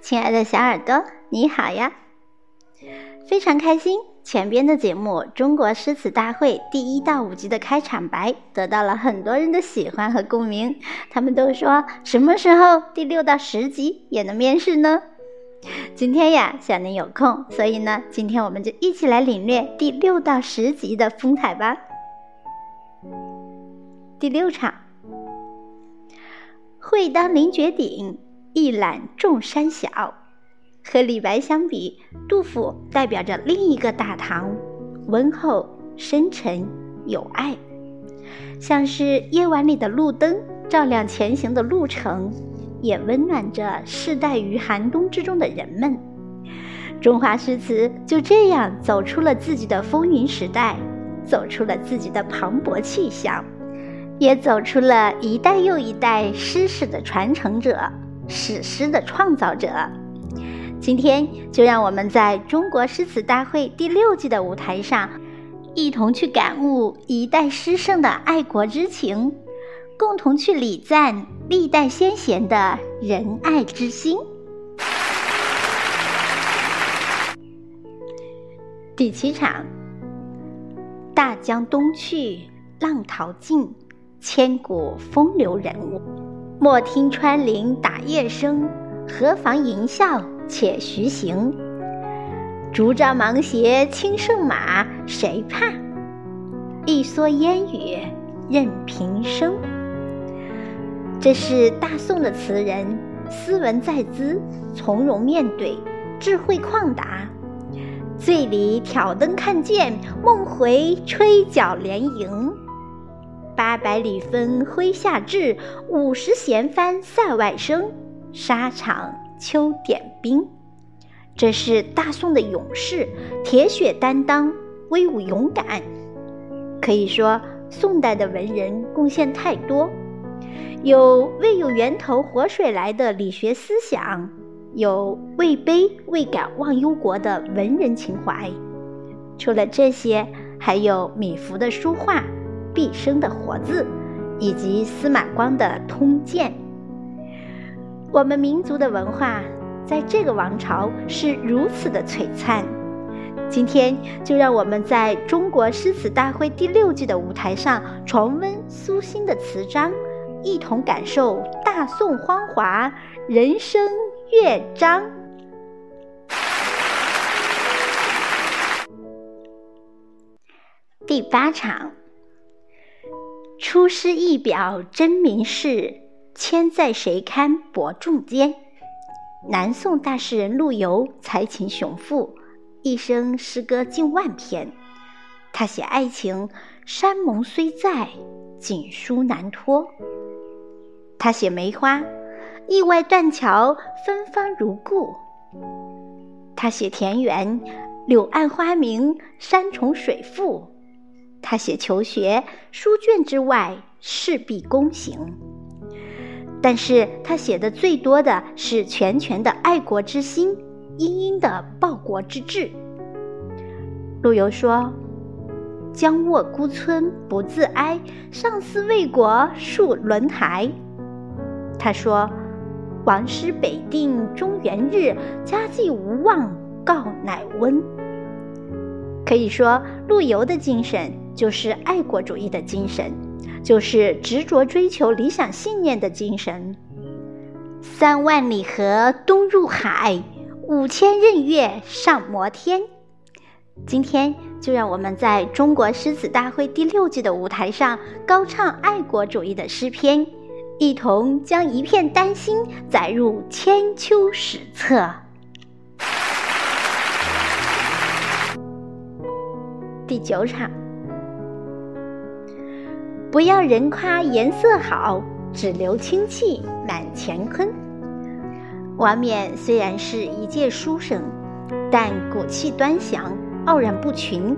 亲爱的小耳朵，你好呀！非常开心，前边的节目《中国诗词大会》第一到五集的开场白得到了很多人的喜欢和共鸣。他们都说，什么时候第六到十集也能面试呢？今天呀，小宁有空，所以呢，今天我们就一起来领略第六到十集的风采吧。第六场，会当凌绝顶。一览众山小，和李白相比，杜甫代表着另一个大唐，温厚、深沉、有爱，像是夜晚里的路灯，照亮前行的路程，也温暖着世代于寒冬之中的人们。中华诗词就这样走出了自己的风云时代，走出了自己的磅礴气象，也走出了一代又一代诗史的传承者。史诗的创造者，今天就让我们在中国诗词大会第六季的舞台上，一同去感悟一代诗圣的爱国之情，共同去礼赞历代先贤的仁爱之心。第七场，大江东去，浪淘尽，千古风流人物。莫听穿林打叶声，何妨吟啸且徐行。竹杖芒鞋轻胜马，谁怕？一蓑烟雨任平生。这是大宋的词人，斯文在兹，从容面对，智慧旷达。醉里挑灯看剑，梦回吹角连营。八百里分麾下炙，五十弦翻塞外声。沙场秋点兵，这是大宋的勇士，铁血担当，威武勇敢。可以说，宋代的文人贡献太多，有未有源头活水来的理学思想，有未卑未敢忘忧国的文人情怀。除了这些，还有米芾的书画。毕生的活字，以及司马光的《通鉴》，我们民族的文化在这个王朝是如此的璀璨。今天就让我们在中国诗词大会第六季的舞台上重温苏辛的词章，一同感受大宋芳华，人生乐章。第八场。出师一表真名士，千载谁堪伯仲间？南宋大诗人陆游才情雄富，一生诗歌近万篇。他写爱情，山盟虽在，锦书难托；他写梅花，意外断桥，芬芳如故；他写田园，柳暗花明，山重水复。他写求学，书卷之外事必躬行。但是他写的最多的是拳拳的爱国之心，殷殷的报国之志。陆游说：“将卧孤村不自哀，上思为国戍轮台。”他说：“王师北定中原日，家祭无忘告乃温。”可以说，陆游的精神。就是爱国主义的精神，就是执着追求理想信念的精神。三万里河东入海，五千仞岳上摩天。今天就让我们在中国诗词大会第六季的舞台上，高唱爱国主义的诗篇，一同将一片丹心载入千秋史册。第九场。不要人夸颜色好，只留清气满乾坤。王冕虽然是一介书生，但骨气端详，傲然不群。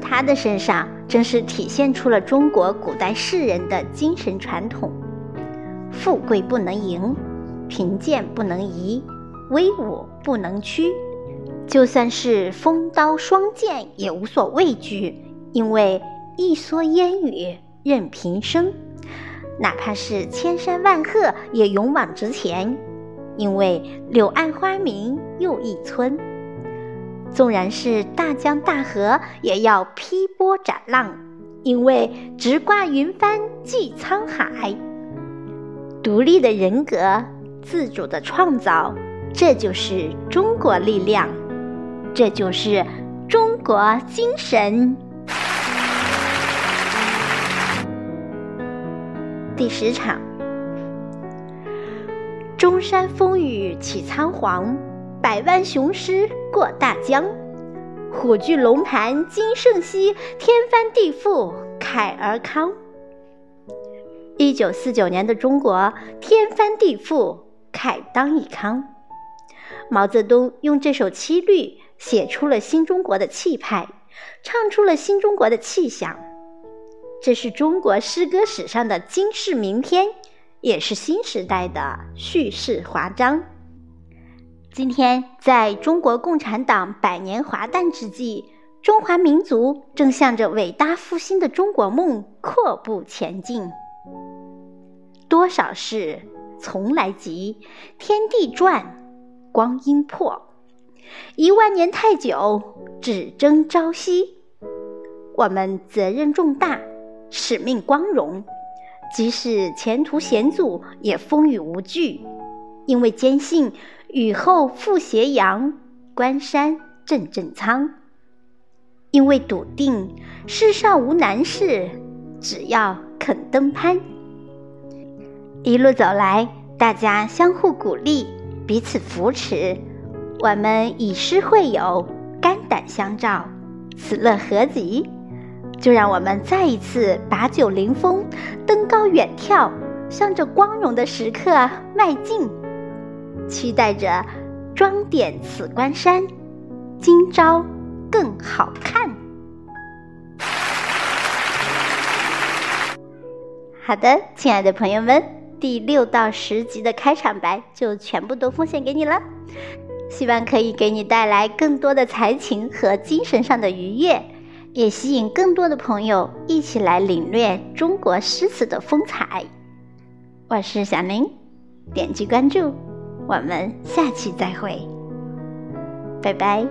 他的身上正是体现出了中国古代士人的精神传统：富贵不能淫，贫贱不能移，威武不能屈。就算是锋刀双剑也无所畏惧，因为一蓑烟雨。任平生，哪怕是千山万壑，也勇往直前；因为柳暗花明又一村。纵然是大江大河，也要劈波斩浪，因为直挂云帆济沧海。独立的人格，自主的创造，这就是中国力量，这就是中国精神。第十场，中山风雨起苍黄。百万雄师过大江，虎踞龙盘今胜昔，天翻地覆慨而康。一九四九年的中国，天翻地覆，慨当以慷。毛泽东用这首七律写出了新中国的气派，唱出了新中国的气象。这是中国诗歌史上的惊世名篇，也是新时代的叙事华章。今天，在中国共产党百年华诞之际，中华民族正向着伟大复兴的中国梦阔步前进。多少事从来急，天地转，光阴迫，一万年太久，只争朝夕。我们责任重大，使命光荣，即使前途险阻，也风雨无惧，因为坚信。雨后复斜阳，关山震震苍。因为笃定世上无难事，只要肯登攀。一路走来，大家相互鼓励，彼此扶持，我们以诗会友，肝胆相照，此乐何极？就让我们再一次把酒临风，登高远眺，向着光荣的时刻迈进。期待着装点此关山，今朝更好看。好的，亲爱的朋友们，第六到十集的开场白就全部都奉献给你了，希望可以给你带来更多的才情和精神上的愉悦，也吸引更多的朋友一起来领略中国诗词的风采。我是小林，点击关注。我们下期再会，拜拜。